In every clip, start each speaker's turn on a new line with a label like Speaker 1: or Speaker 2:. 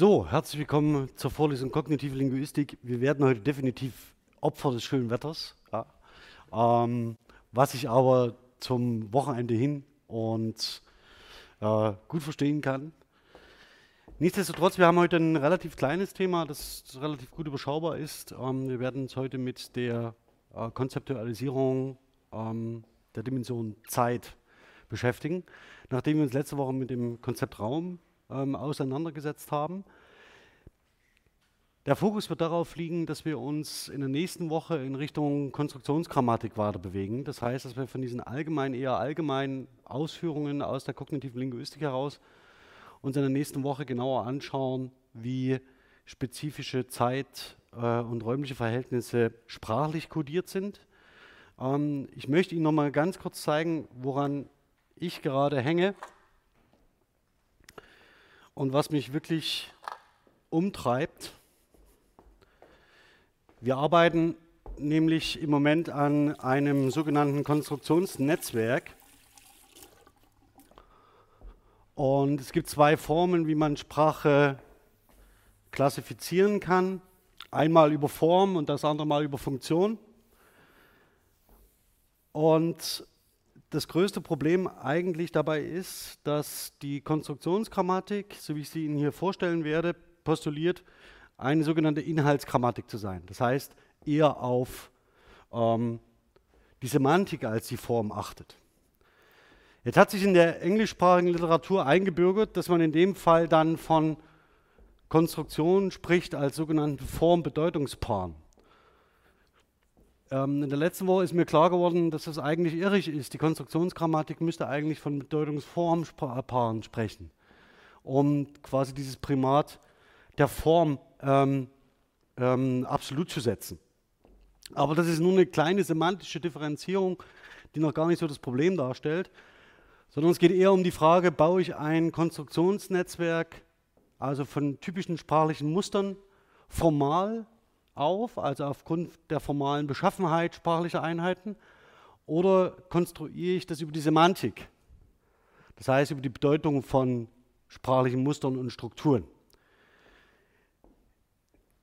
Speaker 1: So, herzlich willkommen zur Vorlesung Kognitive Linguistik. Wir werden heute definitiv Opfer des schönen Wetters, ja. ähm, was ich aber zum Wochenende hin und äh, gut verstehen kann. Nichtsdestotrotz, wir haben heute ein relativ kleines Thema, das relativ gut überschaubar ist. Ähm, wir werden uns heute mit der äh, Konzeptualisierung ähm, der Dimension Zeit beschäftigen, nachdem wir uns letzte Woche mit dem Konzept Raum ähm, auseinandergesetzt haben. Der Fokus wird darauf liegen, dass wir uns in der nächsten Woche in Richtung Konstruktionsgrammatik weiter bewegen. Das heißt, dass wir von diesen allgemeinen, eher allgemeinen Ausführungen aus der kognitiven Linguistik heraus uns in der nächsten Woche genauer anschauen, wie spezifische Zeit- äh, und räumliche Verhältnisse sprachlich kodiert sind. Ähm, ich möchte Ihnen noch mal ganz kurz zeigen, woran ich gerade hänge und was mich wirklich umtreibt. Wir arbeiten nämlich im Moment an einem sogenannten Konstruktionsnetzwerk. Und es gibt zwei Formen, wie man Sprache klassifizieren kann. Einmal über Form und das andere Mal über Funktion. Und das größte Problem eigentlich dabei ist, dass die Konstruktionsgrammatik, so wie ich sie Ihnen hier vorstellen werde, postuliert, eine sogenannte Inhaltsgrammatik zu sein. Das heißt, eher auf ähm, die Semantik als die Form achtet. Jetzt hat sich in der englischsprachigen Literatur eingebürgert, dass man in dem Fall dann von Konstruktionen spricht als sogenannten Form-Bedeutungspaaren. Ähm, in der letzten Woche ist mir klar geworden, dass das eigentlich irrig ist. Die Konstruktionsgrammatik müsste eigentlich von Bedeutungsformpaaren sprechen, um quasi dieses Primat der Form ähm, ähm, absolut zu setzen. Aber das ist nur eine kleine semantische Differenzierung, die noch gar nicht so das Problem darstellt, sondern es geht eher um die Frage, baue ich ein Konstruktionsnetzwerk, also von typischen sprachlichen Mustern, formal auf, also aufgrund der formalen Beschaffenheit sprachlicher Einheiten, oder konstruiere ich das über die Semantik, das heißt über die Bedeutung von sprachlichen Mustern und Strukturen.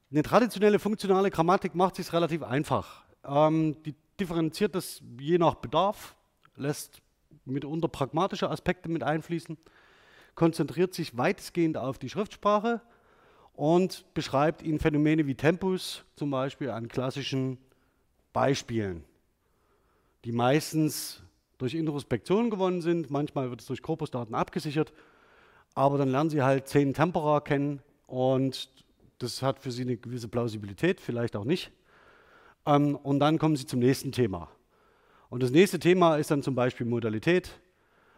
Speaker 1: Eine traditionelle funktionale Grammatik macht es sich relativ einfach. Ähm, die differenziert das je nach Bedarf, lässt mitunter pragmatische Aspekte mit einfließen, konzentriert sich weitestgehend auf die Schriftsprache und beschreibt ihnen Phänomene wie Tempus zum Beispiel an klassischen Beispielen, die meistens durch Introspektion gewonnen sind. Manchmal wird es durch Korpusdaten abgesichert, aber dann lernen sie halt zehn Tempora kennen und das hat für sie eine gewisse Plausibilität, vielleicht auch nicht. Ähm, und dann kommen sie zum nächsten Thema. Und das nächste Thema ist dann zum Beispiel Modalität.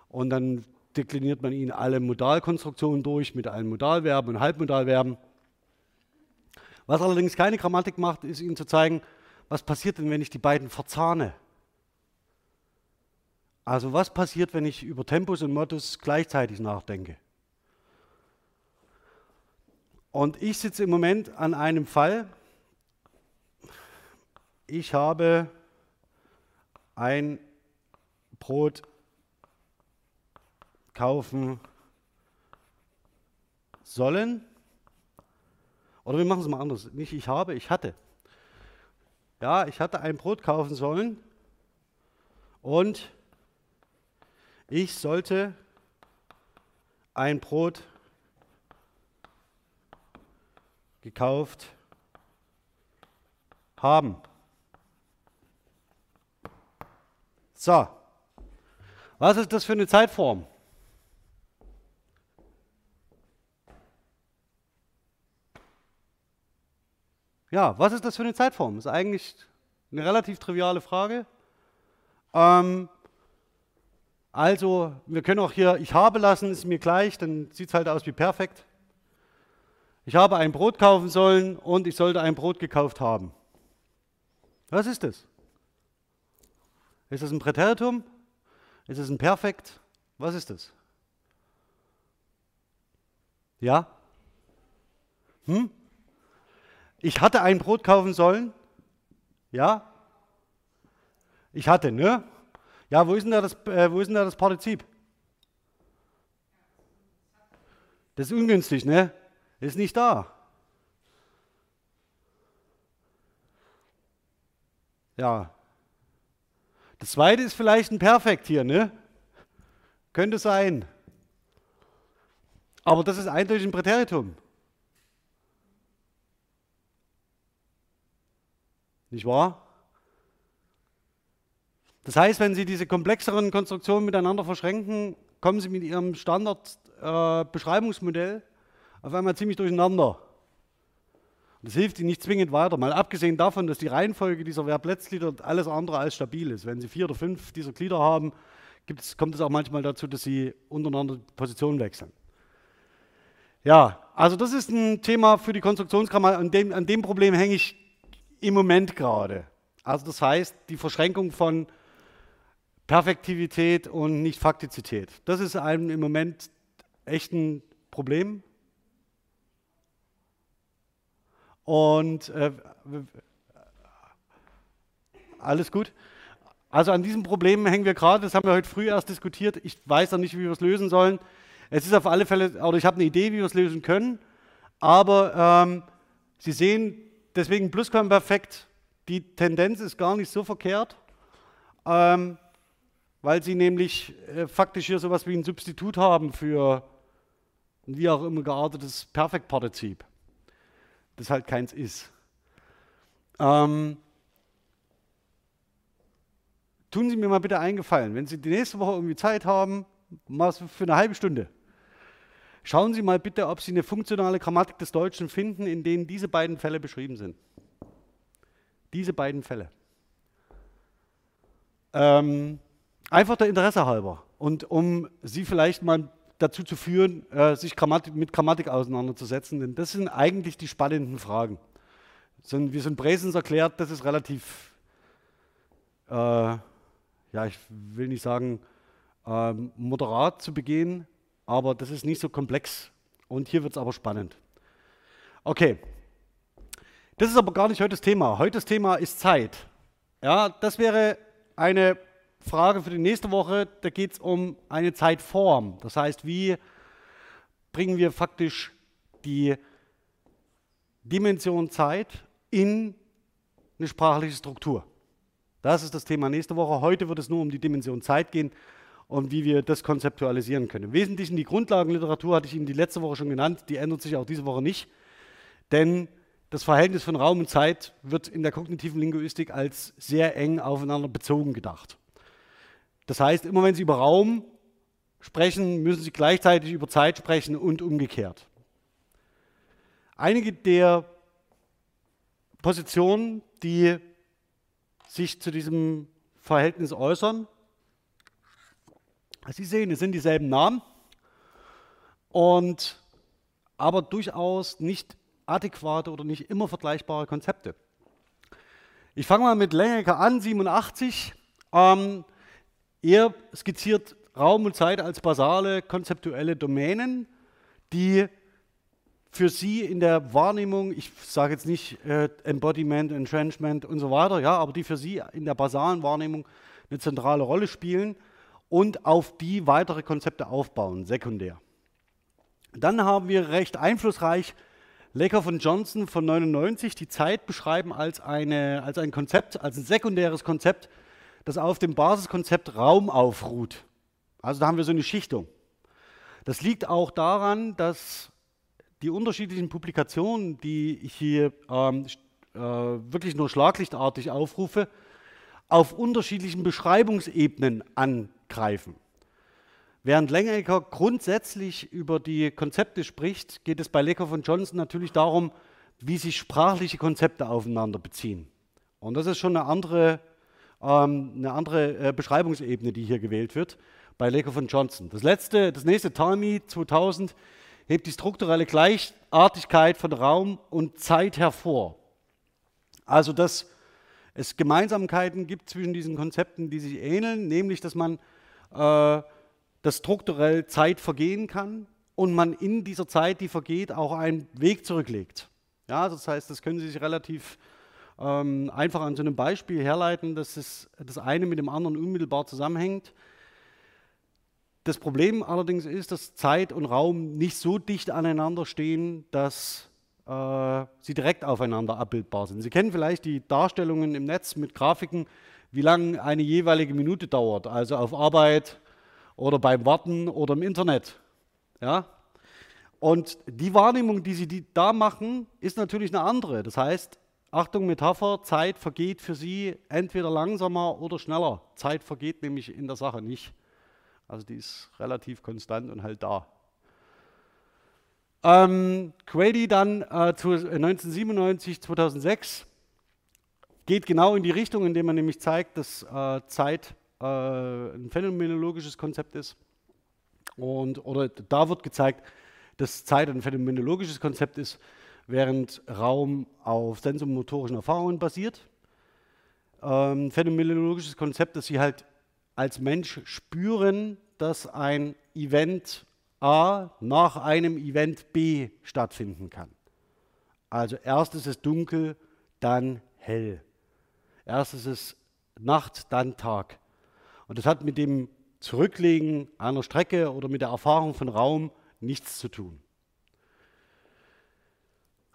Speaker 1: Und dann dekliniert man ihnen alle Modalkonstruktionen durch mit allen Modalverben und Halbmodalverben. Was allerdings keine Grammatik macht, ist Ihnen zu zeigen, was passiert denn, wenn ich die beiden verzahne. Also was passiert, wenn ich über Tempus und Modus gleichzeitig nachdenke? Und ich sitze im Moment an einem Fall. Ich habe ein Brot kaufen sollen oder wir machen es mal anders. Nicht ich habe, ich hatte. Ja, ich hatte ein Brot kaufen sollen und ich sollte ein Brot gekauft haben. So, was ist das für eine Zeitform? Ja, was ist das für eine Zeitform? Das ist eigentlich eine relativ triviale Frage. Ähm, also, wir können auch hier ich habe lassen, ist mir gleich, dann sieht es halt aus wie perfekt. Ich habe ein Brot kaufen sollen und ich sollte ein Brot gekauft haben. Was ist das? Ist das ein Präteritum? Ist es ein Perfekt? Was ist das? Ja? Hm? Ich hatte ein Brot kaufen sollen. Ja? Ich hatte, ne? Ja, wo ist denn da das, äh, wo ist denn da das Partizip? Das ist ungünstig, ne? Ist nicht da. Ja. Das zweite ist vielleicht ein Perfekt hier, ne? Könnte sein. Aber das ist eindeutig ein Präteritum. Nicht wahr? Das heißt, wenn Sie diese komplexeren Konstruktionen miteinander verschränken, kommen Sie mit Ihrem Standard-Beschreibungsmodell äh, auf einmal ziemlich durcheinander. Das hilft Ihnen nicht zwingend weiter, mal abgesehen davon, dass die Reihenfolge dieser Verbletzglieder alles andere als stabil ist. Wenn Sie vier oder fünf dieser Glieder haben, kommt es auch manchmal dazu, dass Sie untereinander Positionen wechseln. Ja, also das ist ein Thema für die Konstruktionsgrammatik. An dem, an dem Problem hänge ich im Moment gerade. Also das heißt, die Verschränkung von Perfektivität und nicht Faktizität. Das ist einem im Moment echt ein Problem. Und äh, alles gut. Also an diesem Problem hängen wir gerade, das haben wir heute früh erst diskutiert. Ich weiß noch nicht, wie wir es lösen sollen. Es ist auf alle Fälle, oder ich habe eine Idee, wie wir es lösen können. Aber ähm, Sie sehen, deswegen Plusquamperfekt, die Tendenz ist gar nicht so verkehrt. Ähm, weil sie nämlich äh, faktisch hier sowas wie ein Substitut haben für ein wie auch immer geartetes Perfektpartizip, das halt keins ist. Ähm, tun Sie mir mal bitte eingefallen, wenn Sie die nächste Woche irgendwie Zeit haben, mal für eine halbe Stunde, schauen Sie mal bitte, ob Sie eine funktionale Grammatik des Deutschen finden, in denen diese beiden Fälle beschrieben sind. Diese beiden Fälle. Ähm, Einfach der Interesse halber und um Sie vielleicht mal dazu zu führen, äh, sich Grammatik, mit Grammatik auseinanderzusetzen, denn das sind eigentlich die spannenden Fragen. Sind, wie es in Bresens erklärt, das ist relativ, äh, ja, ich will nicht sagen, äh, moderat zu begehen, aber das ist nicht so komplex und hier wird es aber spannend. Okay, das ist aber gar nicht heute das Thema. Heute das Thema ist Zeit. Ja, das wäre eine Frage für die nächste Woche, da geht es um eine Zeitform. Das heißt, wie bringen wir faktisch die Dimension Zeit in eine sprachliche Struktur. Das ist das Thema nächste Woche. Heute wird es nur um die Dimension Zeit gehen und wie wir das konzeptualisieren können. Im Wesentlichen die Grundlagenliteratur hatte ich Ihnen die letzte Woche schon genannt, die ändert sich auch diese Woche nicht, denn das Verhältnis von Raum und Zeit wird in der kognitiven Linguistik als sehr eng aufeinander bezogen gedacht. Das heißt, immer wenn Sie über Raum sprechen, müssen Sie gleichzeitig über Zeit sprechen und umgekehrt. Einige der Positionen, die sich zu diesem Verhältnis äußern, Sie sehen, es sind dieselben Namen, und, aber durchaus nicht adäquate oder nicht immer vergleichbare Konzepte. Ich fange mal mit Lengecker an, 87. Ähm, er skizziert Raum und Zeit als basale konzeptuelle Domänen, die für Sie in der Wahrnehmung, ich sage jetzt nicht äh, Embodiment, Entrenchment und so weiter, ja, aber die für Sie in der basalen Wahrnehmung eine zentrale Rolle spielen und auf die weitere Konzepte aufbauen, sekundär. Dann haben wir recht einflussreich Lecker von Johnson von 99 die Zeit beschreiben als, eine, als ein Konzept, als ein sekundäres Konzept, das auf dem Basiskonzept Raum aufruht. Also da haben wir so eine Schichtung. Das liegt auch daran, dass die unterschiedlichen Publikationen, die ich hier ähm, äh, wirklich nur schlaglichtartig aufrufe, auf unterschiedlichen Beschreibungsebenen angreifen. Während Lengecker grundsätzlich über die Konzepte spricht, geht es bei Lecker von Johnson natürlich darum, wie sich sprachliche Konzepte aufeinander beziehen. Und das ist schon eine andere ähm, eine andere äh, Beschreibungsebene, die hier gewählt wird, bei Lecker von Johnson. Das, letzte, das nächste Talmi 2000 hebt die strukturelle Gleichartigkeit von Raum und Zeit hervor. Also, dass es Gemeinsamkeiten gibt zwischen diesen Konzepten, die sich ähneln, nämlich, dass man äh, dass strukturell Zeit vergehen kann und man in dieser Zeit, die vergeht, auch einen Weg zurücklegt. Ja, das heißt, das können Sie sich relativ ähm, einfach an so einem Beispiel herleiten, dass es, das eine mit dem anderen unmittelbar zusammenhängt. das Problem allerdings ist, dass Zeit und Raum nicht so dicht aneinander stehen, dass äh, sie direkt aufeinander abbildbar sind. Sie kennen vielleicht die Darstellungen im Netz mit Grafiken, wie lange eine jeweilige Minute dauert, also auf Arbeit oder beim Warten oder im Internet. Ja? Und die Wahrnehmung, die sie da machen, ist natürlich eine andere. Das heißt, Achtung, Metapher, Zeit vergeht für sie entweder langsamer oder schneller. Zeit vergeht nämlich in der Sache nicht. Also die ist relativ konstant und halt da. Ähm, Grady dann äh, zu 1997, 2006 geht genau in die Richtung, indem man nämlich zeigt, dass äh, Zeit äh, ein phänomenologisches Konzept ist. Und, oder da wird gezeigt, dass Zeit ein phänomenologisches Konzept ist, während Raum auf sensomotorischen Erfahrungen basiert. Ähm, phänomenologisches Konzept, dass sie halt als Mensch spüren, dass ein Event A nach einem Event B stattfinden kann. Also erst ist es dunkel, dann hell. Erst ist es Nacht, dann Tag. Und das hat mit dem Zurücklegen einer Strecke oder mit der Erfahrung von Raum nichts zu tun.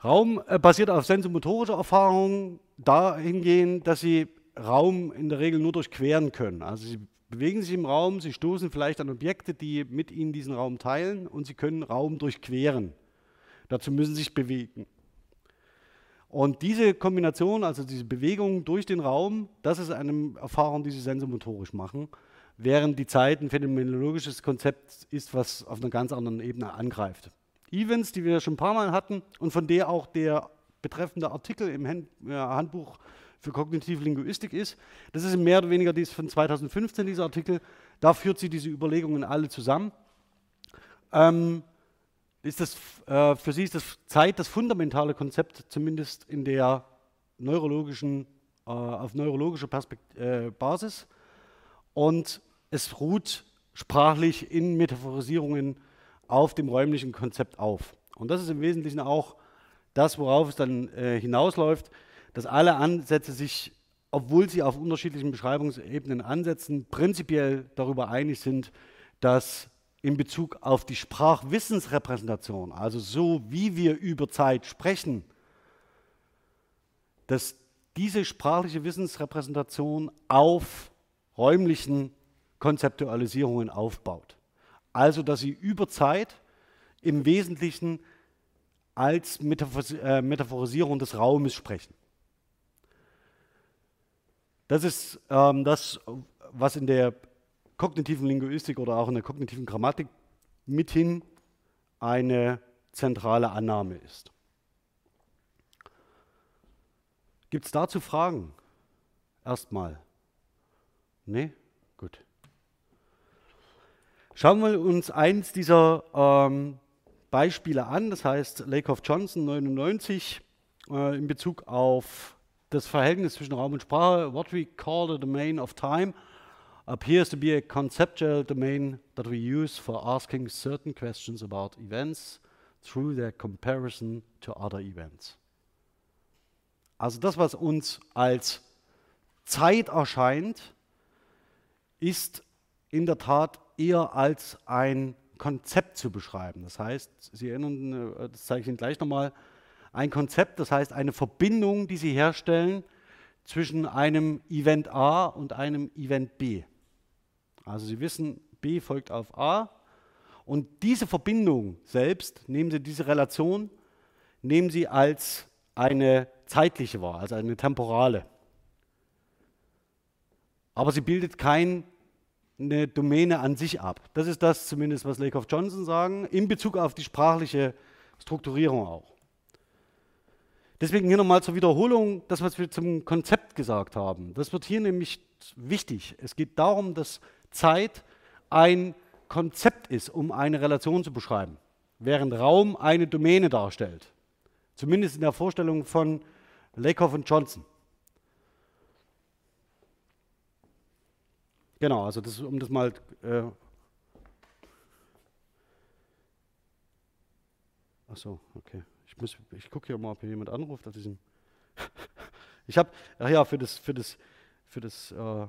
Speaker 1: Raum äh, basiert auf sensomotorischer Erfahrung dahingehend, dass sie Raum in der Regel nur durchqueren können. Also sie bewegen sich im Raum, sie stoßen vielleicht an Objekte, die mit ihnen diesen Raum teilen und sie können Raum durchqueren. Dazu müssen sie sich bewegen. Und diese Kombination, also diese Bewegung durch den Raum, das ist eine Erfahrung, die sie sensomotorisch machen, während die Zeit ein phänomenologisches Konzept ist, was auf einer ganz anderen Ebene angreift. Events, die wir schon ein paar Mal hatten und von der auch der betreffende Artikel im Handbuch für kognitive Linguistik ist. Das ist mehr oder weniger dies von 2015, dieser Artikel. Da führt sie diese Überlegungen alle zusammen. Ähm, ist das, äh, für sie ist das Zeit das fundamentale Konzept, zumindest in der neurologischen, äh, auf neurologischer Perspekt äh, Basis. Und es ruht sprachlich in Metaphorisierungen auf dem räumlichen Konzept auf. Und das ist im Wesentlichen auch das, worauf es dann äh, hinausläuft dass alle Ansätze sich, obwohl sie auf unterschiedlichen Beschreibungsebenen ansetzen, prinzipiell darüber einig sind, dass in Bezug auf die Sprachwissensrepräsentation, also so wie wir über Zeit sprechen, dass diese sprachliche Wissensrepräsentation auf räumlichen Konzeptualisierungen aufbaut. Also dass sie über Zeit im Wesentlichen als äh, Metaphorisierung des Raumes sprechen. Das ist ähm, das, was in der kognitiven Linguistik oder auch in der kognitiven Grammatik mithin eine zentrale Annahme ist. Gibt es dazu Fragen? Erstmal. Nee? Gut. Schauen wir uns eins dieser ähm, Beispiele an, das heißt Lakoff Johnson 99 äh, in Bezug auf das Verhältnis zwischen Raum und Sprache, what we call the domain of time, appears to be a conceptual domain that we use for asking certain questions about events through their comparison to other events. Also das, was uns als Zeit erscheint, ist in der Tat eher als ein Konzept zu beschreiben. Das heißt, Sie erinnern, äh, das zeige ich Ihnen gleich nochmal, ein Konzept, das heißt eine Verbindung, die Sie herstellen zwischen einem Event A und einem Event B. Also Sie wissen, B folgt auf A und diese Verbindung selbst, nehmen Sie diese Relation, nehmen Sie als eine zeitliche wahr, also eine temporale. Aber sie bildet keine Domäne an sich ab. Das ist das zumindest, was Lakoff Johnson sagen, in Bezug auf die sprachliche Strukturierung auch. Deswegen hier nochmal zur Wiederholung, das, was wir zum Konzept gesagt haben. Das wird hier nämlich wichtig. Es geht darum, dass Zeit ein Konzept ist, um eine Relation zu beschreiben, während Raum eine Domäne darstellt. Zumindest in der Vorstellung von Lakoff und Johnson. Genau, also das, um das mal äh, Achso, okay. Ich, ich gucke hier mal, ob hier jemand anruft. Dass ich ich habe, ach ja, für das, für das, für das, äh,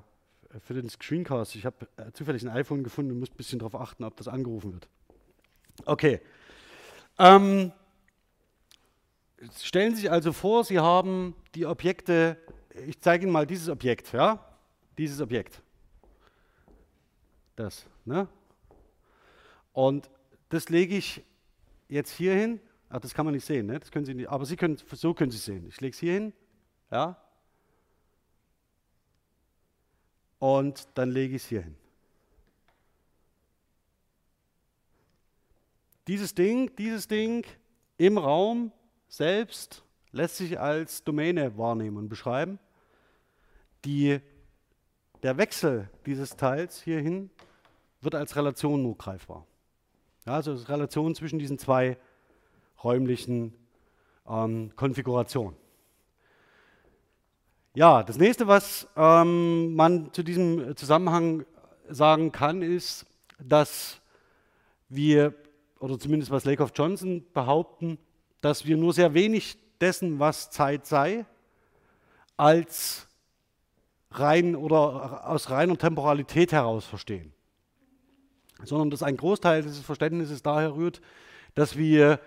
Speaker 1: für den Screencast. Ich habe äh, zufällig ein iPhone gefunden und muss ein bisschen darauf achten, ob das angerufen wird. Okay. Ähm, stellen Sie sich also vor, Sie haben die Objekte, ich zeige Ihnen mal dieses Objekt, ja? Dieses Objekt. Das, ne? Und das lege ich jetzt hier hin. Ach, das kann man nicht sehen, ne? Das können Sie nicht, aber Sie können, so können Sie es sehen. Ich lege es hier hin, ja? Und dann lege ich es hier hin. Dieses Ding, dieses Ding im Raum selbst lässt sich als Domäne wahrnehmen und beschreiben. Die, der Wechsel dieses Teils hierhin wird als Relation nur greifbar. Ja, also ist Relation zwischen diesen zwei räumlichen ähm, Konfigurationen. Ja, das nächste, was ähm, man zu diesem Zusammenhang sagen kann, ist, dass wir, oder zumindest was Lakoff Johnson behaupten, dass wir nur sehr wenig dessen, was Zeit sei, als rein oder aus reiner Temporalität heraus verstehen. Sondern dass ein Großteil dieses Verständnisses daher rührt, dass wir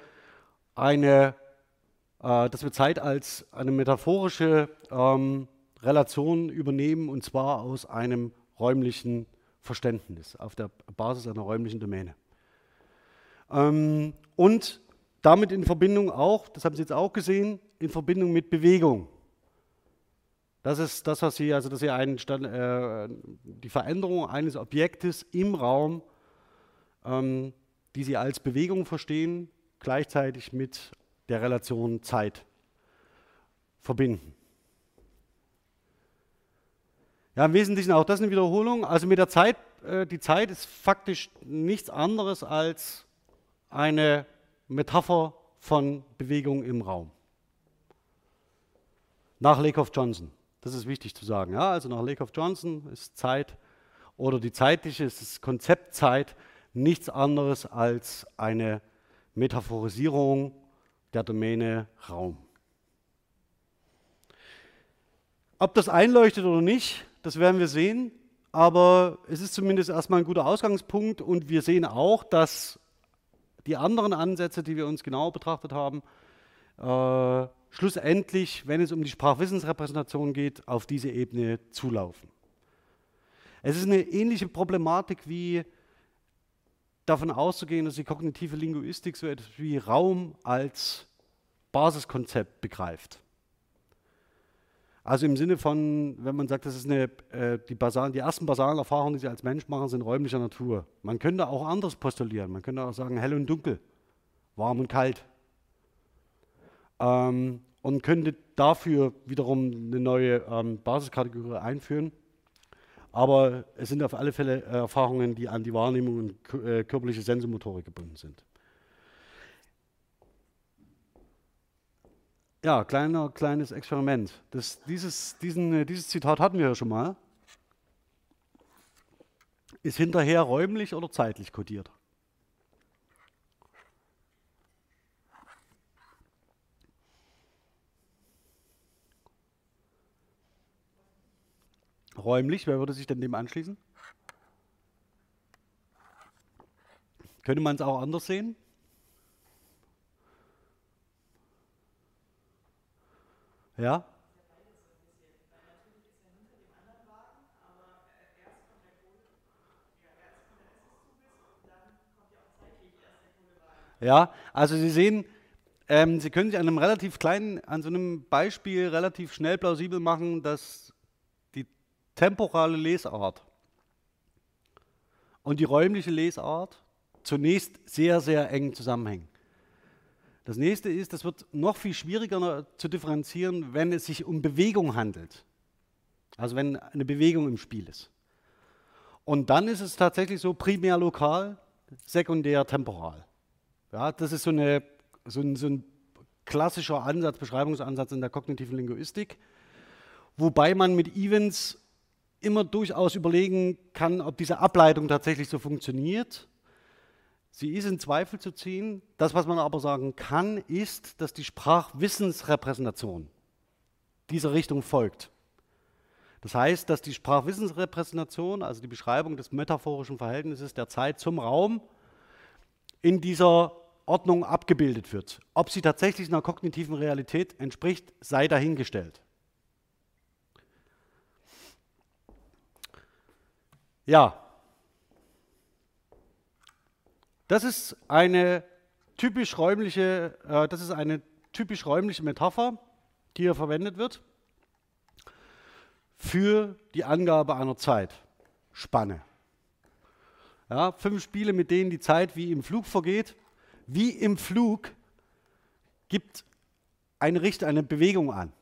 Speaker 1: eine, äh, dass wir Zeit als eine metaphorische ähm, Relation übernehmen und zwar aus einem räumlichen Verständnis, auf der Basis einer räumlichen Domäne. Ähm, und damit in Verbindung auch, das haben Sie jetzt auch gesehen, in Verbindung mit Bewegung. Das ist das, was Sie, also dass Sie einen, äh, die Veränderung eines Objektes im Raum, ähm, die Sie als Bewegung verstehen, gleichzeitig mit der Relation Zeit verbinden. Ja, im Wesentlichen auch das eine Wiederholung. Also mit der Zeit, äh, die Zeit ist faktisch nichts anderes als eine Metapher von Bewegung im Raum. Nach Lakoff Johnson. Das ist wichtig zu sagen. Ja? Also nach Lakoff Johnson ist Zeit oder die zeitliche, ist das Konzept Zeit nichts anderes als eine Metaphorisierung der Domäne Raum. Ob das einleuchtet oder nicht, das werden wir sehen, aber es ist zumindest erstmal ein guter Ausgangspunkt und wir sehen auch, dass die anderen Ansätze, die wir uns genau betrachtet haben, äh, schlussendlich, wenn es um die Sprachwissensrepräsentation geht, auf diese Ebene zulaufen. Es ist eine ähnliche Problematik wie davon auszugehen, dass die kognitive Linguistik so etwas wie Raum als Basiskonzept begreift. Also im Sinne von, wenn man sagt, das ist eine, äh, die, basalen, die ersten basalen Erfahrungen, die Sie als Mensch machen, sind räumlicher Natur. Man könnte auch anders postulieren. Man könnte auch sagen, hell und dunkel, warm und kalt. Ähm, und könnte dafür wiederum eine neue ähm, Basiskategorie einführen. Aber es sind auf alle Fälle äh, Erfahrungen, die an die Wahrnehmung und äh, körperliche Sensomotorik gebunden sind. Ja, kleiner, kleines Experiment. Das, dieses, diesen, äh, dieses Zitat hatten wir ja schon mal. Ist hinterher räumlich oder zeitlich kodiert? Räumlich, wer würde sich denn dem anschließen? Könnte man es auch anders sehen? Ja? Ja, also Sie sehen, ähm, Sie können sich an einem relativ kleinen, an so einem Beispiel relativ schnell plausibel machen, dass temporale Lesart und die räumliche Lesart zunächst sehr, sehr eng zusammenhängen. Das nächste ist, das wird noch viel schwieriger zu differenzieren, wenn es sich um Bewegung handelt. Also wenn eine Bewegung im Spiel ist. Und dann ist es tatsächlich so primär lokal, sekundär temporal. Ja, das ist so, eine, so, ein, so ein klassischer Ansatz, Beschreibungsansatz in der kognitiven Linguistik, wobei man mit Events immer durchaus überlegen kann, ob diese Ableitung tatsächlich so funktioniert Sie ist in Zweifel zu ziehen. Das, was man aber sagen kann, ist, dass die Sprachwissensrepräsentation dieser Richtung folgt. Das heißt, dass die Sprachwissensrepräsentation, also die Beschreibung des metaphorischen Verhältnisses der Zeit zum Raum, in dieser Ordnung abgebildet wird. Ob sie tatsächlich einer kognitiven Realität entspricht, sei dahingestellt. Ja, das ist eine typisch räumliche, äh, das ist eine typisch räumliche Metapher, die hier verwendet wird für die Angabe einer Zeitspanne. Ja, fünf Spiele, mit denen die Zeit wie im Flug vergeht. Wie im Flug gibt eine Richt eine Bewegung an.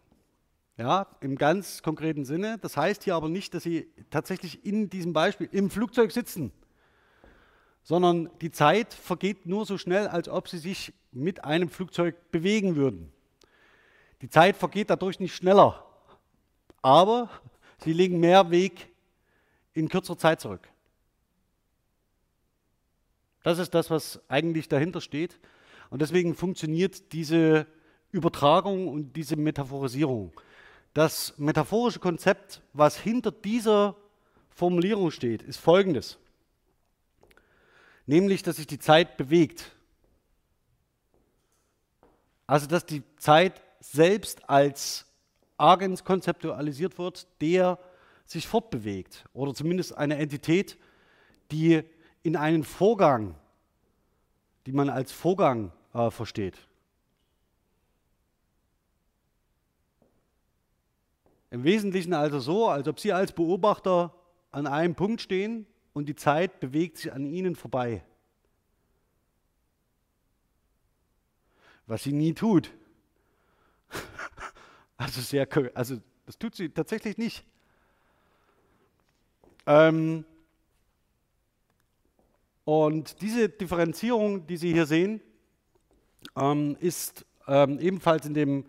Speaker 1: Ja, im ganz konkreten Sinne. Das heißt hier aber nicht, dass Sie tatsächlich in diesem Beispiel im Flugzeug sitzen, sondern die Zeit vergeht nur so schnell, als ob Sie sich mit einem Flugzeug bewegen würden. Die Zeit vergeht dadurch nicht schneller, aber Sie legen mehr Weg in kürzerer Zeit zurück. Das ist das, was eigentlich dahinter steht. Und deswegen funktioniert diese Übertragung und diese Metaphorisierung. Das metaphorische Konzept, was hinter dieser Formulierung steht, ist folgendes. Nämlich, dass sich die Zeit bewegt. Also, dass die Zeit selbst als Agens konzeptualisiert wird, der sich fortbewegt oder zumindest eine Entität, die in einen Vorgang, die man als Vorgang äh, versteht. Im Wesentlichen also so, als ob Sie als Beobachter an einem Punkt stehen und die Zeit bewegt sich an Ihnen vorbei. Was sie nie tut. also sehr, also das tut sie tatsächlich nicht. Ähm, und diese Differenzierung, die Sie hier sehen, ähm, ist ähm, ebenfalls in dem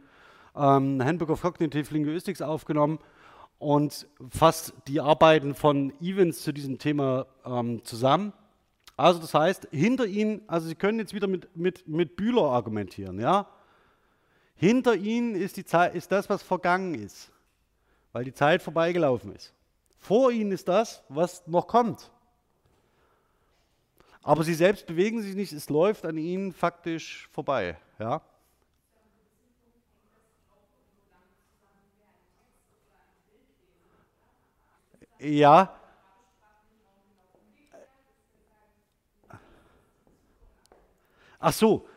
Speaker 1: ähm, Handbook of Cognitive Linguistics aufgenommen und fasst die Arbeiten von Evans zu diesem Thema ähm, zusammen. Also das heißt, hinter Ihnen, also Sie können jetzt wieder mit, mit, mit Bühler argumentieren, ja. Hinter Ihnen ist, die Zeit, ist das, was vergangen ist, weil die Zeit vorbeigelaufen ist. Vor Ihnen ist das, was noch kommt. Aber sie selbst bewegen sich nicht, es läuft an ihnen faktisch vorbei. Ja? Ja. Ach so.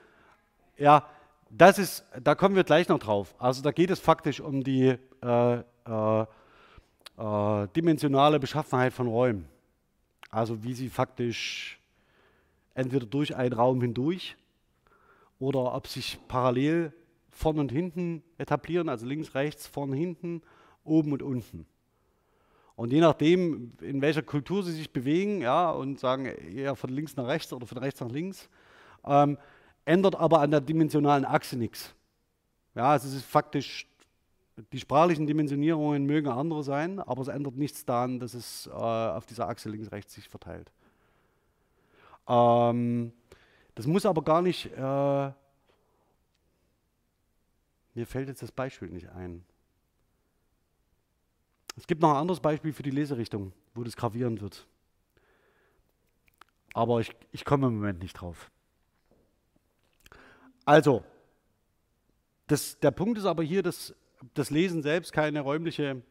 Speaker 1: Ja, das ist, da kommen wir gleich noch drauf. Also da geht es faktisch um die äh, äh, äh, dimensionale Beschaffenheit von Räumen. Also wie sie faktisch entweder durch einen Raum hindurch oder ob sich parallel vorn und hinten etablieren, also links, rechts, vorn, hinten, oben und unten. Und je nachdem, in welcher Kultur sie sich bewegen, ja, und sagen eher von links nach rechts oder von rechts nach links, ähm, ändert aber an der dimensionalen Achse nichts. Ja, also es ist faktisch, die sprachlichen Dimensionierungen mögen andere sein, aber es ändert nichts daran, dass es äh, auf dieser Achse links-rechts sich verteilt. Ähm, das muss aber gar nicht, äh, mir fällt jetzt das Beispiel nicht ein. Es gibt noch ein anderes Beispiel für die Leserichtung, wo das gravierend wird. Aber ich, ich komme im Moment nicht drauf. Also, das, der Punkt ist aber hier, dass das Lesen selbst keine räumliche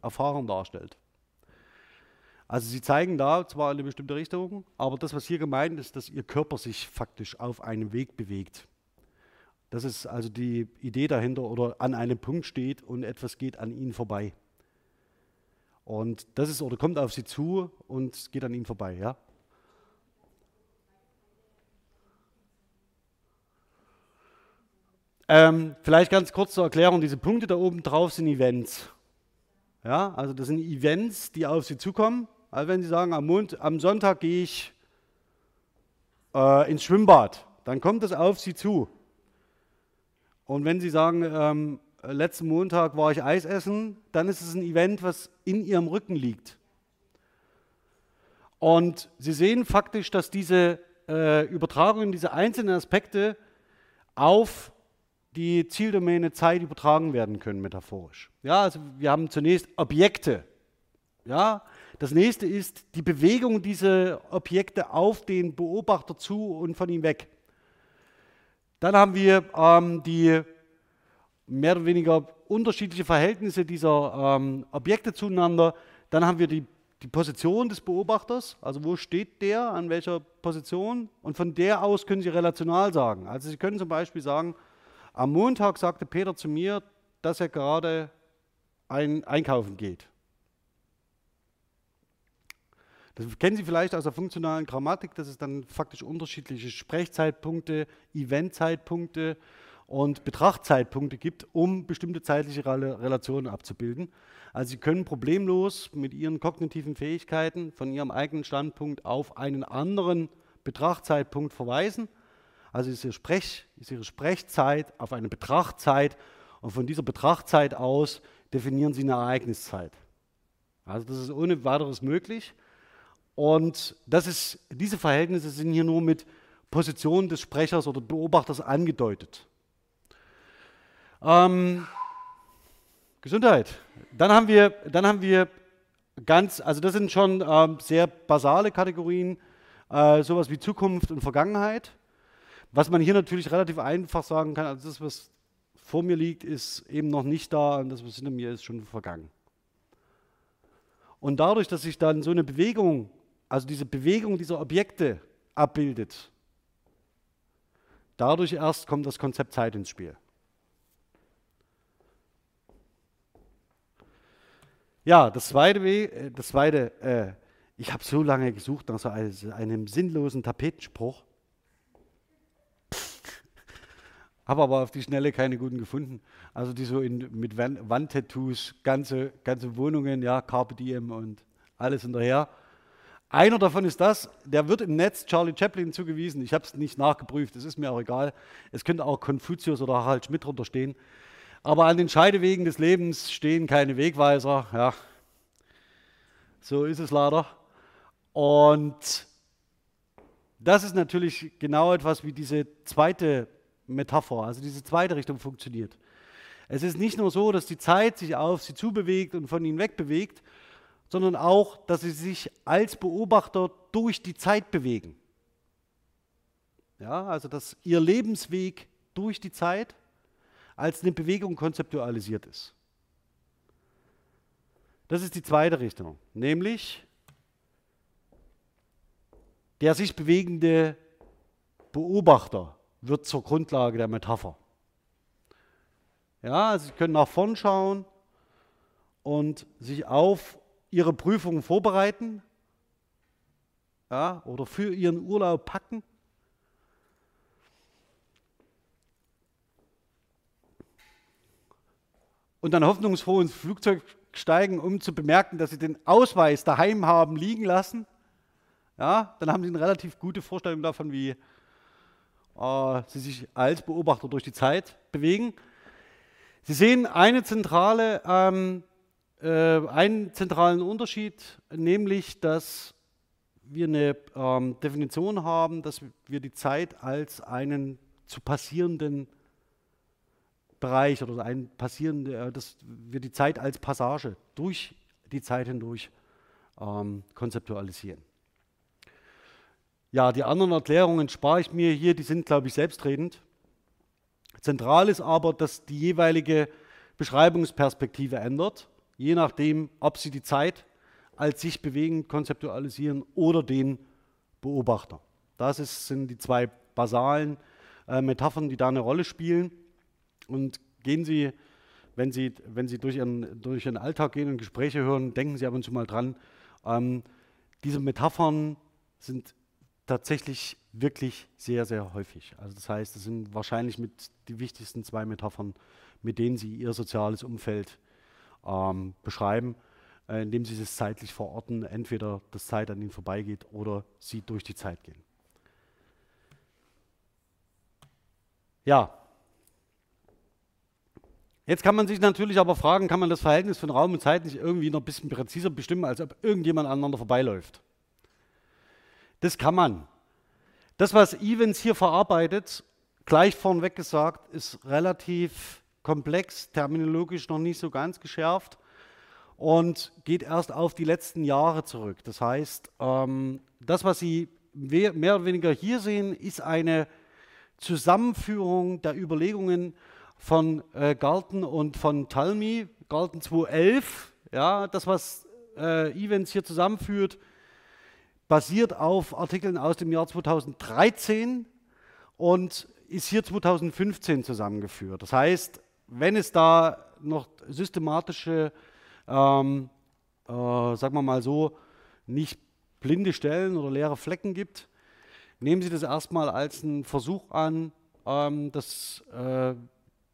Speaker 1: Erfahrung darstellt. Also sie zeigen da zwar in eine bestimmte Richtung, aber das, was hier gemeint ist, dass ihr Körper sich faktisch auf einem Weg bewegt. Das ist also die Idee dahinter oder an einem Punkt steht und etwas geht an ihnen vorbei. Und das ist oder kommt auf sie zu und geht an ihnen vorbei, ja? Ähm, vielleicht ganz kurz zur Erklärung: Diese Punkte da oben drauf sind Events. Ja, also das sind Events, die auf Sie zukommen. Also wenn Sie sagen, am, Mond, am Sonntag gehe ich äh, ins Schwimmbad, dann kommt es auf Sie zu. Und wenn Sie sagen, ähm, letzten Montag war ich Eis essen, dann ist es ein Event, was in Ihrem Rücken liegt. Und Sie sehen faktisch, dass diese äh, Übertragungen, diese einzelnen Aspekte auf die Zieldomäne Zeit übertragen werden können, metaphorisch. Ja, also wir haben zunächst Objekte. Ja, das nächste ist die Bewegung dieser Objekte auf den Beobachter zu und von ihm weg. Dann haben wir ähm, die mehr oder weniger unterschiedliche Verhältnisse dieser ähm, Objekte zueinander. Dann haben wir die, die Position des Beobachters, also wo steht der, an welcher Position. Und von der aus können Sie relational sagen. Also Sie können zum Beispiel sagen, am Montag sagte Peter zu mir, dass er gerade ein einkaufen geht. Das kennen Sie vielleicht aus der funktionalen Grammatik, dass es dann faktisch unterschiedliche Sprechzeitpunkte, Eventzeitpunkte und Betrachtzeitpunkte gibt, um bestimmte zeitliche Relationen abzubilden. Also Sie können problemlos mit Ihren kognitiven Fähigkeiten von Ihrem eigenen Standpunkt auf einen anderen Betrachtzeitpunkt verweisen. Also ist Ihre, Sprech, ist Ihre Sprechzeit auf eine Betrachtzeit und von dieser Betrachtzeit aus definieren Sie eine Ereigniszeit. Also das ist ohne weiteres möglich. Und das ist, diese Verhältnisse sind hier nur mit Position des Sprechers oder Beobachters angedeutet. Ähm, Gesundheit. Dann haben wir, dann haben wir ganz, also das sind schon ähm, sehr basale Kategorien, äh, sowas wie Zukunft und Vergangenheit. Was man hier natürlich relativ einfach sagen kann, also das, was vor mir liegt, ist eben noch nicht da und das, was hinter mir ist, schon vergangen. Und dadurch, dass sich dann so eine Bewegung also diese Bewegung dieser Objekte abbildet, dadurch erst kommt das Konzept Zeit ins Spiel. Ja, das zweite, äh, das zweite äh, ich habe so lange gesucht nach so einem sinnlosen Tapetenspruch, habe aber auf die Schnelle keine guten gefunden. Also die so in, mit Wandtattoos, ganze, ganze Wohnungen, ja, Carpe Diem und alles hinterher. Einer davon ist das, der wird im Netz Charlie Chaplin zugewiesen. Ich habe es nicht nachgeprüft, es ist mir auch egal. Es könnte auch Konfuzius oder Harald Schmidt drunter stehen. Aber an den Scheidewegen des Lebens stehen keine Wegweiser. Ja, so ist es leider. Und das ist natürlich genau etwas, wie diese zweite Metapher, also diese zweite Richtung funktioniert. Es ist nicht nur so, dass die Zeit sich auf sie zubewegt und von ihnen wegbewegt, sondern auch, dass sie sich als Beobachter durch die Zeit bewegen. Ja, also dass ihr Lebensweg durch die Zeit als eine Bewegung konzeptualisiert ist. Das ist die zweite Richtung, nämlich der sich bewegende Beobachter wird zur Grundlage der Metapher. Ja, also Sie können nach vorn schauen und sich auf ihre Prüfungen vorbereiten ja, oder für ihren Urlaub packen. Und dann hoffnungsfroh ins Flugzeug steigen, um zu bemerken, dass sie den Ausweis daheim haben liegen lassen. Ja, dann haben sie eine relativ gute Vorstellung davon, wie äh, sie sich als Beobachter durch die Zeit bewegen. Sie sehen eine zentrale ähm, äh, einen zentralen Unterschied, nämlich dass wir eine ähm, Definition haben, dass wir die Zeit als einen zu passierenden Bereich oder ein passierende, äh, dass wir die Zeit als Passage durch die Zeit hindurch ähm, konzeptualisieren. Ja, die anderen Erklärungen spare ich mir hier, die sind, glaube ich, selbstredend. Zentral ist aber, dass die jeweilige Beschreibungsperspektive ändert je nachdem, ob sie die Zeit als sich bewegend konzeptualisieren oder den Beobachter. Das ist, sind die zwei basalen äh, Metaphern, die da eine Rolle spielen. Und gehen Sie, wenn Sie, wenn Sie durch, Ihren, durch Ihren Alltag gehen und Gespräche hören, denken Sie ab und zu mal dran, ähm, diese Metaphern sind tatsächlich wirklich sehr, sehr häufig. Also das heißt, das sind wahrscheinlich mit die wichtigsten zwei Metaphern, mit denen Sie Ihr soziales Umfeld ähm, beschreiben, äh, indem sie es zeitlich verorten, entweder das Zeit an ihnen vorbeigeht oder sie durch die Zeit gehen. Ja. Jetzt kann man sich natürlich aber fragen, kann man das Verhältnis von Raum und Zeit nicht irgendwie noch ein bisschen präziser bestimmen, als ob irgendjemand aneinander vorbeiläuft? Das kann man. Das, was Evans hier verarbeitet, gleich vornweg gesagt, ist relativ komplex, terminologisch noch nicht so ganz geschärft und geht erst auf die letzten Jahre zurück. Das heißt, ähm, das, was Sie mehr oder weniger hier sehen, ist eine Zusammenführung der Überlegungen von äh, Galton und von Talmi, Galton 211. Ja, das, was äh, Events hier zusammenführt, basiert auf Artikeln aus dem Jahr 2013 und ist hier 2015 zusammengeführt. Das heißt, wenn es da noch systematische, ähm, äh, sagen wir mal so, nicht blinde Stellen oder leere Flecken gibt, nehmen Sie das erstmal als einen Versuch an, ähm, das, äh,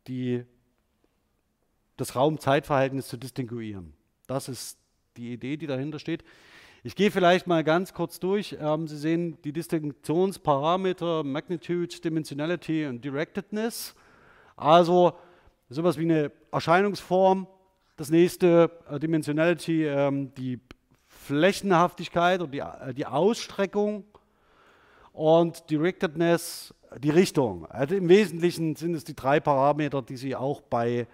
Speaker 1: die, das Raum-Zeit-Verhältnis zu distinguieren. Das ist die Idee, die dahinter steht. Ich gehe vielleicht mal ganz kurz durch. Ähm, Sie sehen die Distinktionsparameter Magnitude, Dimensionality und Directedness. Also sowas wie eine Erscheinungsform. Das nächste, äh, Dimensionality, ähm, die Flächenhaftigkeit oder die, äh, die Ausstreckung. Und Directedness, die Richtung. Also Im Wesentlichen sind es die drei Parameter, die Sie auch bei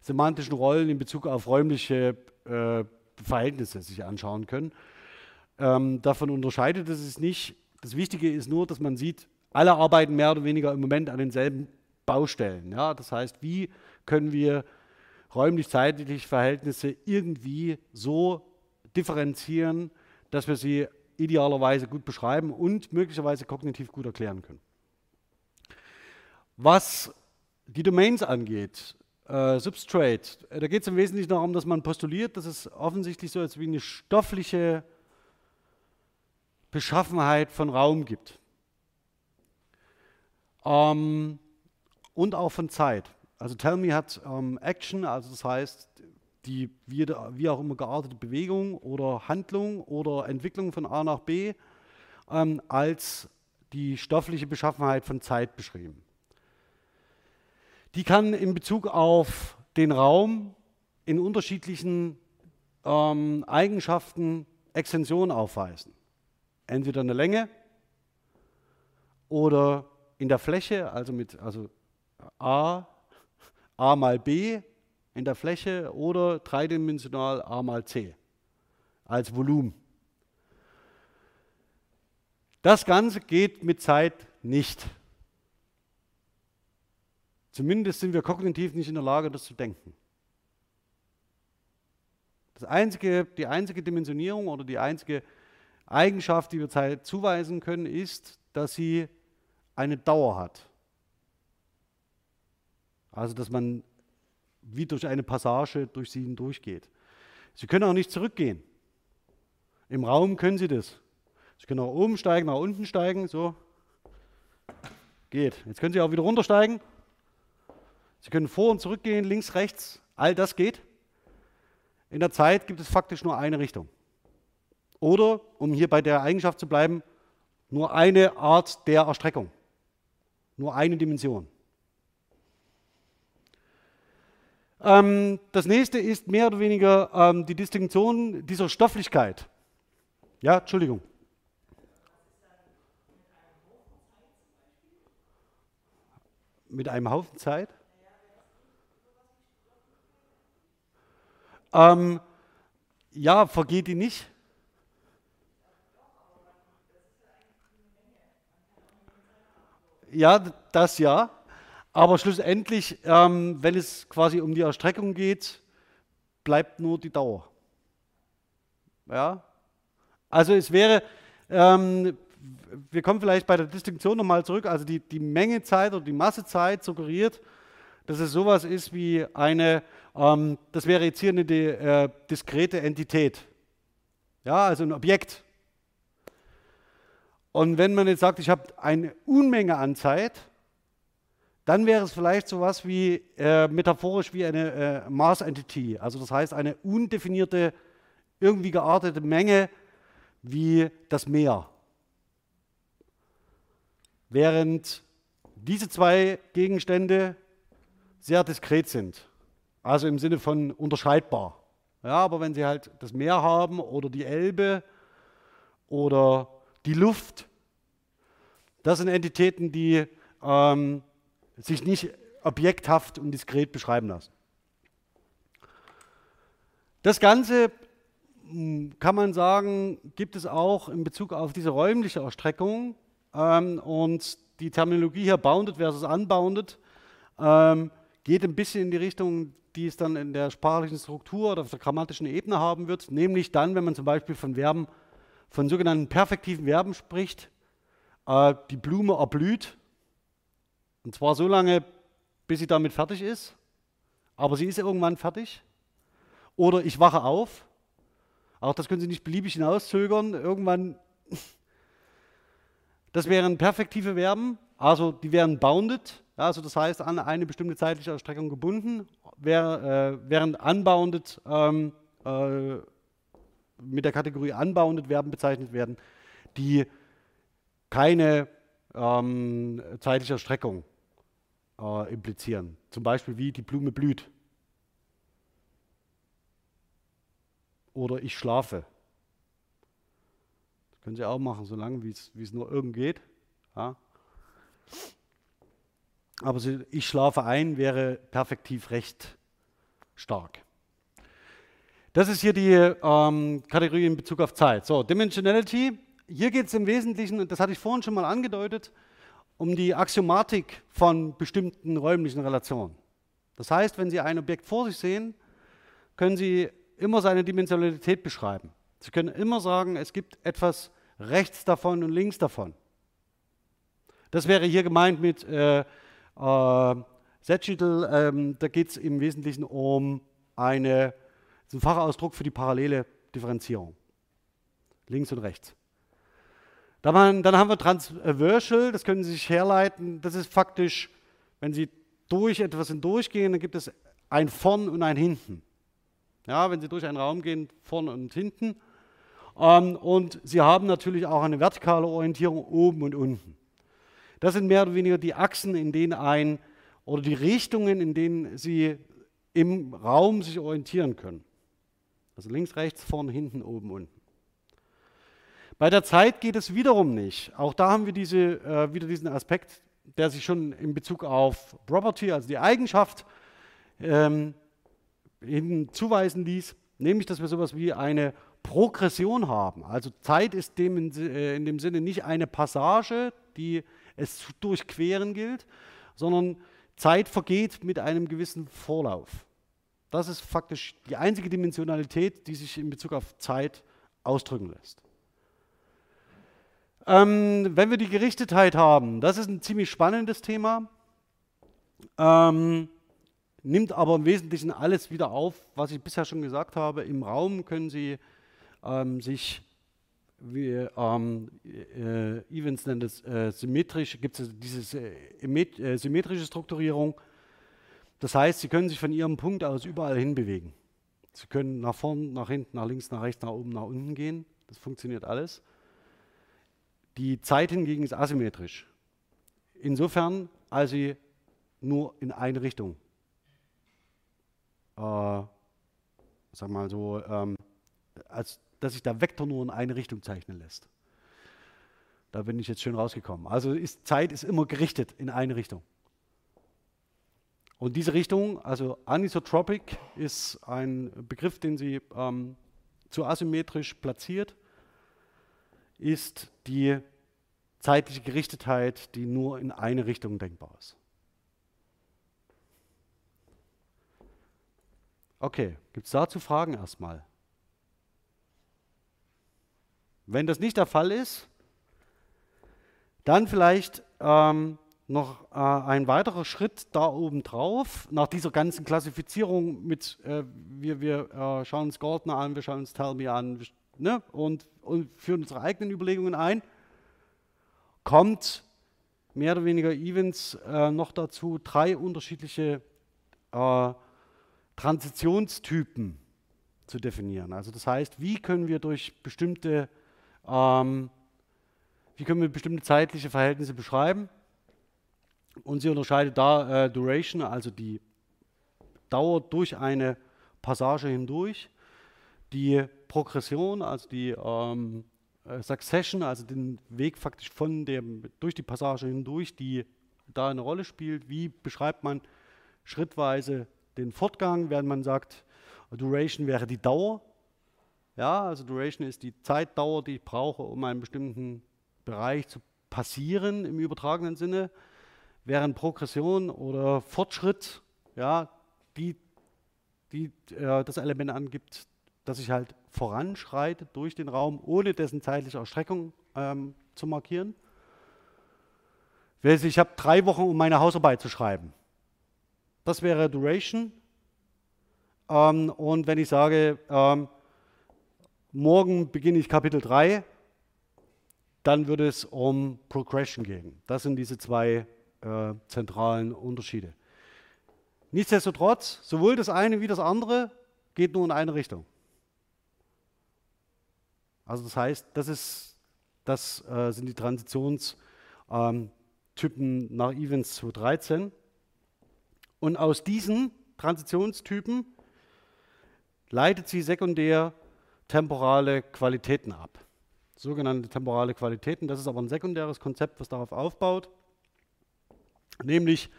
Speaker 1: semantischen Rollen in Bezug auf räumliche äh, Verhältnisse sich anschauen können. Ähm, davon unterscheidet es sich nicht. Das Wichtige ist nur, dass man sieht, alle arbeiten mehr oder weniger im Moment an denselben Baustellen. Ja? Das heißt, wie können wir räumlich-zeitliche Verhältnisse irgendwie so differenzieren, dass wir sie idealerweise gut beschreiben und möglicherweise kognitiv gut erklären können. Was die Domains angeht, äh, Substrate, äh, da geht es im Wesentlichen darum, dass man postuliert, dass es offensichtlich so etwas wie eine stoffliche Beschaffenheit von Raum gibt. Ähm, und auch von Zeit. Also Tell Me hat ähm, Action, also das heißt, die wie, wie, auch immer geartete Bewegung oder Handlung oder Entwicklung von A nach B ähm, als die stoffliche Beschaffenheit von Zeit beschrieben. Die kann in Bezug auf den Raum in unterschiedlichen ähm, Eigenschaften Extension aufweisen entweder eine Länge oder in der Fläche, also mit also a, a mal b in der Fläche oder dreidimensional a mal c als Volumen. Das Ganze geht mit Zeit nicht. Zumindest sind wir kognitiv nicht in der Lage, das zu denken. Das einzige, die einzige Dimensionierung oder die einzige Eigenschaft, die wir Zeit zuweisen können, ist, dass sie eine Dauer hat. Also, dass man wie durch eine Passage durch sie hindurchgeht. Sie können auch nicht zurückgehen. Im Raum können Sie das. Sie können nach oben steigen, nach unten steigen, so. Geht. Jetzt können Sie auch wieder runtersteigen. Sie können vor und zurückgehen, links, rechts. All das geht. In der Zeit gibt es faktisch nur eine Richtung. Oder, um hier bei der Eigenschaft zu bleiben, nur eine Art der Erstreckung. Nur eine Dimension. Ähm, das nächste ist mehr oder weniger ähm, die Distinktion dieser Stofflichkeit. Ja, Entschuldigung. Mit einem Haufen Zeit? Ähm, ja, vergeht die nicht? Ja, das ja. Aber schlussendlich, ähm, wenn es quasi um die Erstreckung geht, bleibt nur die Dauer. Ja? Also es wäre, ähm, wir kommen vielleicht bei der Distinktion nochmal zurück, also die, die Menge Zeit oder die Massezeit suggeriert, dass es sowas ist wie eine, ähm, das wäre jetzt hier eine äh, diskrete Entität. Ja, also ein Objekt. Und wenn man jetzt sagt, ich habe eine Unmenge an Zeit, dann wäre es vielleicht so etwas wie äh, metaphorisch wie eine äh, Mass Entity, also das heißt eine undefinierte, irgendwie geartete Menge wie das Meer. Während diese zwei Gegenstände sehr diskret sind, also im Sinne von unterscheidbar. Ja, aber wenn Sie halt das Meer haben oder die Elbe oder die Luft, das sind Entitäten, die ähm, sich nicht objekthaft und diskret beschreiben lassen. Das Ganze hm, kann man sagen, gibt es auch in Bezug auf diese räumliche Erstreckung ähm, und die Terminologie hier bounded versus unbounded ähm, geht ein bisschen in die Richtung, die es dann in der sprachlichen Struktur oder auf der grammatischen Ebene haben wird, nämlich dann, wenn man zum Beispiel von Verben, von sogenannten perfektiven Verben spricht, äh, die Blume erblüht, und zwar so lange, bis sie damit fertig ist, aber sie ist irgendwann fertig. Oder ich wache auf, auch das können Sie nicht beliebig hinauszögern, irgendwann, das wären perfektive Verben, also die wären bounded, also das heißt an eine bestimmte zeitliche Erstreckung gebunden, äh, während unbounded ähm, äh, mit der Kategorie unbounded Verben bezeichnet werden, die keine ähm, zeitliche Erstreckung äh, implizieren. Zum Beispiel wie die Blume blüht. Oder ich schlafe. Das können Sie auch machen, solange wie es nur irgend geht. Ja. Aber ich schlafe ein wäre perfektiv recht stark. Das ist hier die ähm, Kategorie in Bezug auf Zeit. So, Dimensionality. Hier geht es im Wesentlichen, und das hatte ich vorhin schon mal angedeutet, um die Axiomatik von bestimmten räumlichen Relationen. Das heißt, wenn Sie ein Objekt vor sich sehen, können Sie immer seine Dimensionalität beschreiben. Sie können immer sagen, es gibt etwas rechts davon und links davon. Das wäre hier gemeint mit äh, äh, Setschittel, ähm, da geht es im Wesentlichen um eine, ein Fachausdruck für die parallele Differenzierung. Links und rechts. Dann, dann haben wir Transversal, das können Sie sich herleiten. Das ist faktisch, wenn Sie durch etwas hindurchgehen, dann gibt es ein Vorn und ein Hinten. Ja, wenn Sie durch einen Raum gehen, vorn und hinten. Ähm, und Sie haben natürlich auch eine vertikale Orientierung oben und unten. Das sind mehr oder weniger die Achsen, in denen ein oder die Richtungen, in denen Sie im Raum sich orientieren können. Also links, rechts, vorn, hinten, oben, unten. Bei der Zeit geht es wiederum nicht. Auch da haben wir diese, äh, wieder diesen Aspekt, der sich schon in Bezug auf Property, also die Eigenschaft, ähm, hinzuweisen ließ, nämlich dass wir sowas wie eine Progression haben. Also Zeit ist dem in, äh, in dem Sinne nicht eine Passage, die es zu durchqueren gilt, sondern Zeit vergeht mit einem gewissen Vorlauf. Das ist faktisch die einzige Dimensionalität, die sich in Bezug auf Zeit ausdrücken lässt. Ähm, wenn wir die Gerichtetheit haben, das ist ein ziemlich spannendes Thema, ähm, nimmt aber im Wesentlichen alles wieder auf, was ich bisher schon gesagt habe. Im Raum können Sie ähm, sich, wie ähm, äh, Evans nennt es, äh, symmetrisch, gibt es diese äh, äh, symmetrische Strukturierung. Das heißt, Sie können sich von Ihrem Punkt aus überall hin bewegen. Sie können nach vorn, nach hinten, nach links, nach rechts, nach oben, nach unten gehen. Das funktioniert alles. Die Zeit hingegen ist asymmetrisch. Insofern, als sie nur in eine Richtung, äh, sag mal so, ähm, als dass sich der Vektor nur in eine Richtung zeichnen lässt. Da bin ich jetzt schön rausgekommen. Also ist, Zeit ist immer gerichtet in eine Richtung. Und diese Richtung, also anisotropic, ist ein Begriff, den Sie ähm, zu asymmetrisch platziert ist die zeitliche Gerichtetheit, die nur in eine Richtung denkbar ist. Okay, gibt es dazu Fragen erstmal? Wenn das nicht der Fall ist, dann vielleicht ähm, noch äh, ein weiterer Schritt da oben drauf, nach dieser ganzen Klassifizierung mit, äh, wir, wir äh, schauen uns Gardner an, wir schauen uns Talby an, ne, und, und führen unsere eigenen Überlegungen ein, kommt mehr oder weniger Events äh, noch dazu, drei unterschiedliche äh, Transitionstypen zu definieren. Also das heißt, wie können wir durch bestimmte, ähm, wie können wir bestimmte zeitliche Verhältnisse beschreiben? Und sie unterscheidet da äh, Duration, also die Dauer durch eine Passage hindurch, die Progression, also die ähm, äh, Succession, also den Weg faktisch von dem, durch die Passage hindurch, die da eine Rolle spielt. Wie beschreibt man schrittweise den Fortgang, während man sagt, Duration wäre die Dauer. Ja, also Duration ist die Zeitdauer, die ich brauche, um einen bestimmten Bereich zu passieren im übertragenen Sinne, während Progression oder Fortschritt, ja, die, die äh, das Element angibt, dass ich halt voranschreite durch den Raum, ohne dessen zeitliche Erstreckung ähm, zu markieren. Ich habe drei Wochen, um meine Hausarbeit zu schreiben. Das wäre Duration. Ähm, und wenn ich sage, ähm, morgen beginne ich Kapitel 3, dann würde es um Progression gehen. Das sind diese zwei äh, zentralen Unterschiede. Nichtsdestotrotz, sowohl das eine wie das andere geht nur in eine Richtung. Also das heißt, das, ist, das äh, sind die Transitionstypen ähm, nach Events 2013. Und aus diesen Transitionstypen leitet sie sekundär temporale Qualitäten ab. Sogenannte temporale Qualitäten, das ist aber ein sekundäres Konzept, was darauf aufbaut. Nämlich,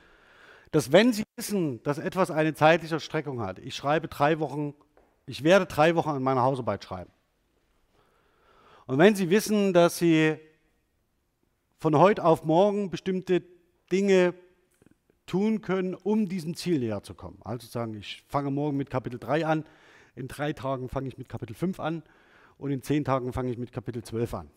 Speaker 1: dass wenn Sie wissen, dass etwas eine zeitliche Streckung hat, ich schreibe drei Wochen, ich werde drei Wochen an meiner Hausarbeit schreiben. Und wenn Sie wissen, dass Sie von heute auf morgen bestimmte Dinge tun können, um diesem Ziel näher zu kommen. Also sagen, ich fange morgen mit Kapitel 3 an, in drei Tagen fange ich mit Kapitel 5 an und in zehn Tagen fange ich mit Kapitel 12 an.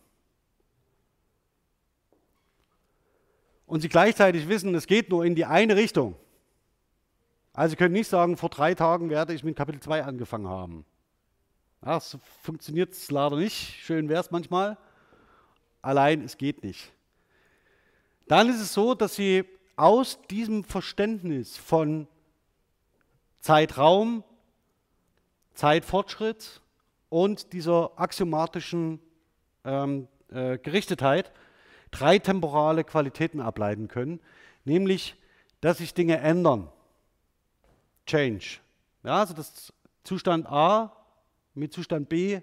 Speaker 1: Und Sie gleichzeitig wissen, es geht nur in die eine Richtung. Also Sie können nicht sagen, vor drei Tagen werde ich mit Kapitel 2 angefangen haben. Ja, so funktioniert es leider nicht. Schön wäre es manchmal. Allein, es geht nicht. Dann ist es so, dass Sie aus diesem Verständnis von Zeitraum, Zeitfortschritt und dieser axiomatischen ähm, äh, Gerichtetheit drei temporale Qualitäten ableiten können, nämlich, dass sich Dinge ändern. Change. Ja, also dass Zustand A mit Zustand B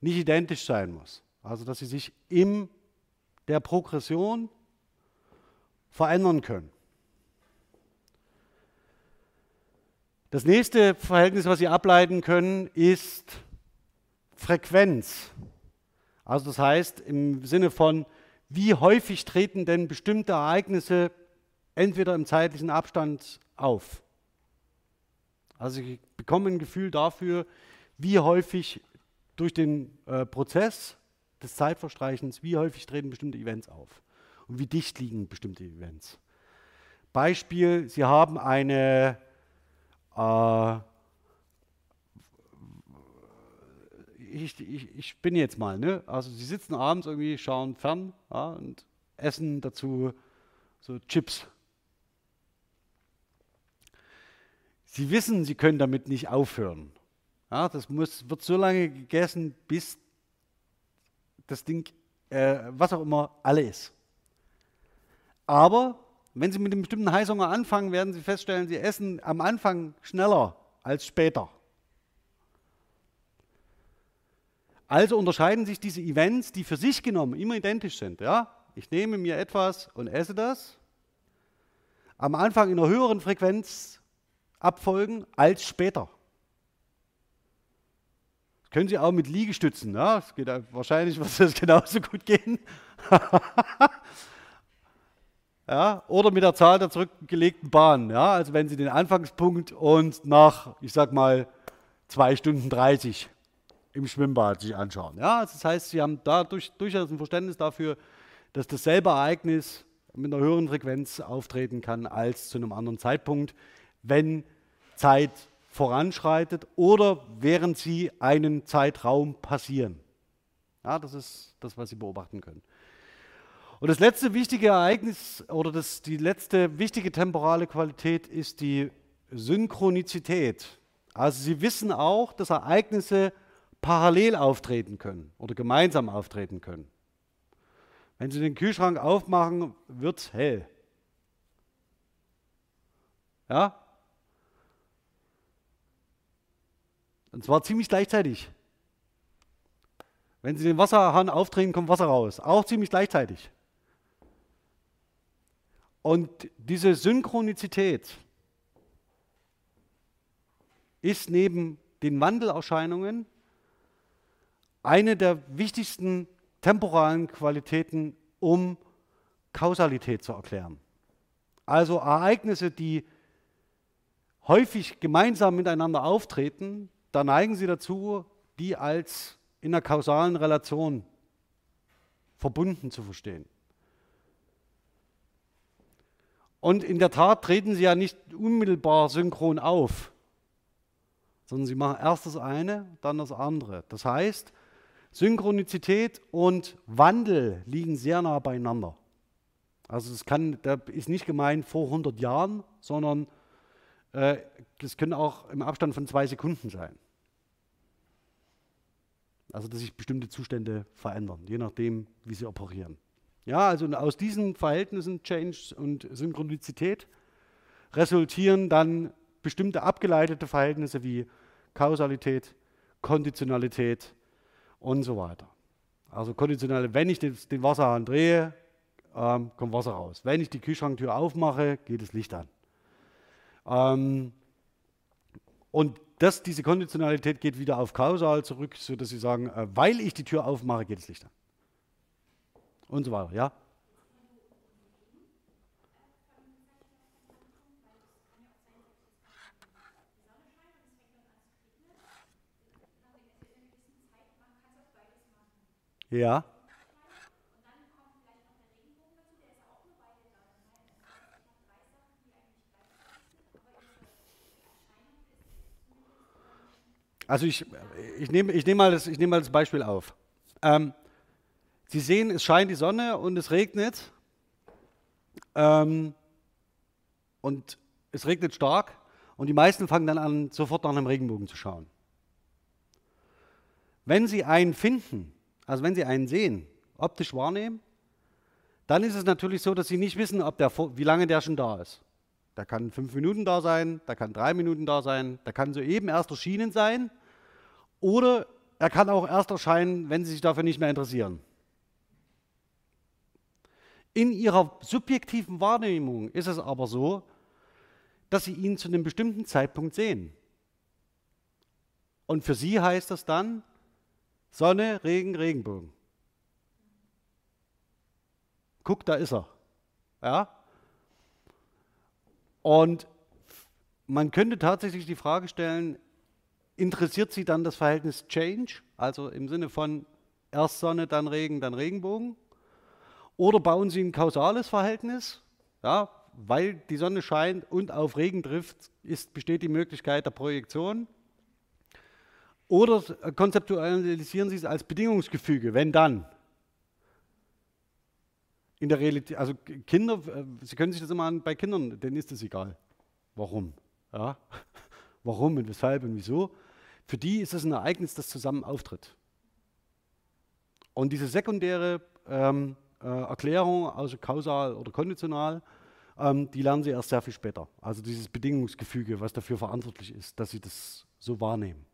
Speaker 1: nicht identisch sein muss. Also dass sie sich in der Progression verändern können. Das nächste Verhältnis, was Sie ableiten können, ist Frequenz. Also das heißt im Sinne von, wie häufig treten denn bestimmte Ereignisse entweder im zeitlichen Abstand auf. Also ich bekomme ein Gefühl dafür, wie häufig durch den äh, Prozess des Zeitverstreichens, wie häufig treten bestimmte Events auf und wie dicht liegen bestimmte Events. Beispiel, Sie haben eine äh, ich, ich, ich bin jetzt mal, ne? Also Sie sitzen abends irgendwie, schauen fern ja, und essen dazu so Chips. Sie wissen, Sie können damit nicht aufhören. Ja, das muss, wird so lange gegessen, bis das Ding, äh, was auch immer, alle ist. Aber wenn Sie mit einem bestimmten Heißhunger anfangen, werden Sie feststellen, Sie essen am Anfang schneller als später. Also unterscheiden sich diese Events, die für sich genommen immer identisch sind. Ja? Ich nehme mir etwas und esse das. Am Anfang in einer höheren Frequenz abfolgen als später. Das können Sie auch mit Liegestützen. Ja? Es geht wahrscheinlich wird das genauso gut gehen. Ja? Oder mit der Zahl der zurückgelegten Bahnen. Ja? Also wenn Sie den Anfangspunkt und nach, ich sag mal, 2 Stunden 30 im Schwimmbad sich anschauen. Ja, das heißt, Sie haben da durch, durchaus ein Verständnis dafür, dass dasselbe Ereignis mit einer höheren Frequenz auftreten kann als zu einem anderen Zeitpunkt, wenn Zeit voranschreitet oder während Sie einen Zeitraum passieren. Ja, das ist das, was Sie beobachten können. Und das letzte wichtige Ereignis oder das, die letzte wichtige temporale Qualität ist die Synchronizität. Also Sie wissen auch, dass Ereignisse parallel auftreten können oder gemeinsam auftreten können. Wenn Sie den Kühlschrank aufmachen, wird es hell. Ja? Und zwar ziemlich gleichzeitig. Wenn Sie den Wasserhahn aufdrehen, kommt Wasser raus. Auch ziemlich gleichzeitig. Und diese Synchronizität ist neben den Wandelerscheinungen eine der wichtigsten temporalen Qualitäten, um Kausalität zu erklären. Also Ereignisse, die häufig gemeinsam miteinander auftreten, da neigen sie dazu, die als in einer kausalen Relation verbunden zu verstehen. Und in der Tat treten sie ja nicht unmittelbar synchron auf, sondern sie machen erst das eine, dann das andere. Das heißt, Synchronizität und Wandel liegen sehr nah beieinander. Also es kann, da ist nicht gemeint vor 100 Jahren, sondern äh, können auch im Abstand von zwei Sekunden sein. Also dass sich bestimmte Zustände verändern, je nachdem, wie sie operieren. Ja, also aus diesen Verhältnissen Change und Synchronizität resultieren dann bestimmte abgeleitete Verhältnisse wie Kausalität, Konditionalität und so weiter. Also konditionelle, wenn ich den Wasserhahn drehe, ähm, kommt Wasser raus. Wenn ich die Kühlschranktür aufmache, geht das Licht an. Ähm, und das, diese Konditionalität geht wieder auf kausal zurück, sodass Sie sagen, äh, weil ich die Tür aufmache, geht das Licht an. Und so weiter, ja? Ja. Also ich, ich nehme ich nehm mal, das, nehm mal das Beispiel auf. Ähm, Sie sehen, es scheint die Sonne und es regnet. Ähm, und es regnet stark und die meisten fangen dann an, sofort nach einem Regenbogen zu schauen. Wenn Sie einen finden, also wenn Sie einen sehen, optisch wahrnehmen, dann ist es natürlich so, dass Sie nicht wissen, ob der, wie lange der schon da ist. Der kann fünf Minuten da sein, der kann drei Minuten da sein, der kann soeben erst erschienen sein oder er kann auch erst erscheinen, wenn Sie sich dafür nicht mehr interessieren. In Ihrer subjektiven Wahrnehmung ist es aber so, dass Sie ihn zu einem bestimmten Zeitpunkt sehen. Und für Sie heißt das dann Sonne, Regen, Regenbogen. Guck, da ist er. Ja? Und man könnte tatsächlich die Frage stellen, interessiert Sie dann das Verhältnis Change, also im Sinne von erst Sonne, dann Regen, dann Regenbogen? Oder bauen Sie ein kausales Verhältnis? Ja, weil die Sonne scheint und auf Regen trifft, ist, besteht die Möglichkeit der Projektion. Oder konzeptualisieren Sie es als Bedingungsgefüge, wenn dann. In der Realität, also Kinder, äh, Sie können sich das immer an, bei Kindern, denen ist es egal. Warum? Ja? Warum und weshalb und wieso? Für die ist es ein Ereignis, das zusammen auftritt. Und diese sekundäre ähm, äh, Erklärung, also kausal oder konditional, ähm, die lernen sie erst sehr viel später. Also dieses Bedingungsgefüge, was dafür verantwortlich ist, dass sie das so wahrnehmen.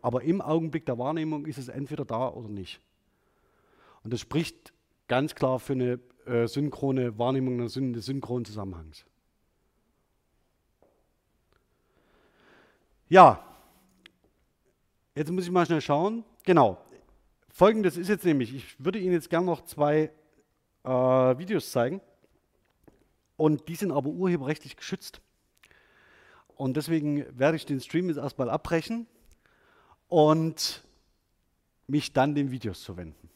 Speaker 1: Aber im Augenblick der Wahrnehmung ist es entweder da oder nicht. Und das spricht ganz klar für eine äh, synchrone Wahrnehmung des synchronen Zusammenhangs. Ja, Jetzt muss ich mal schnell schauen. Genau. Folgendes ist jetzt nämlich, ich würde Ihnen jetzt gerne noch zwei äh, Videos zeigen. Und die sind aber urheberrechtlich geschützt. Und deswegen werde ich den Stream jetzt erstmal abbrechen und mich dann den Videos zuwenden.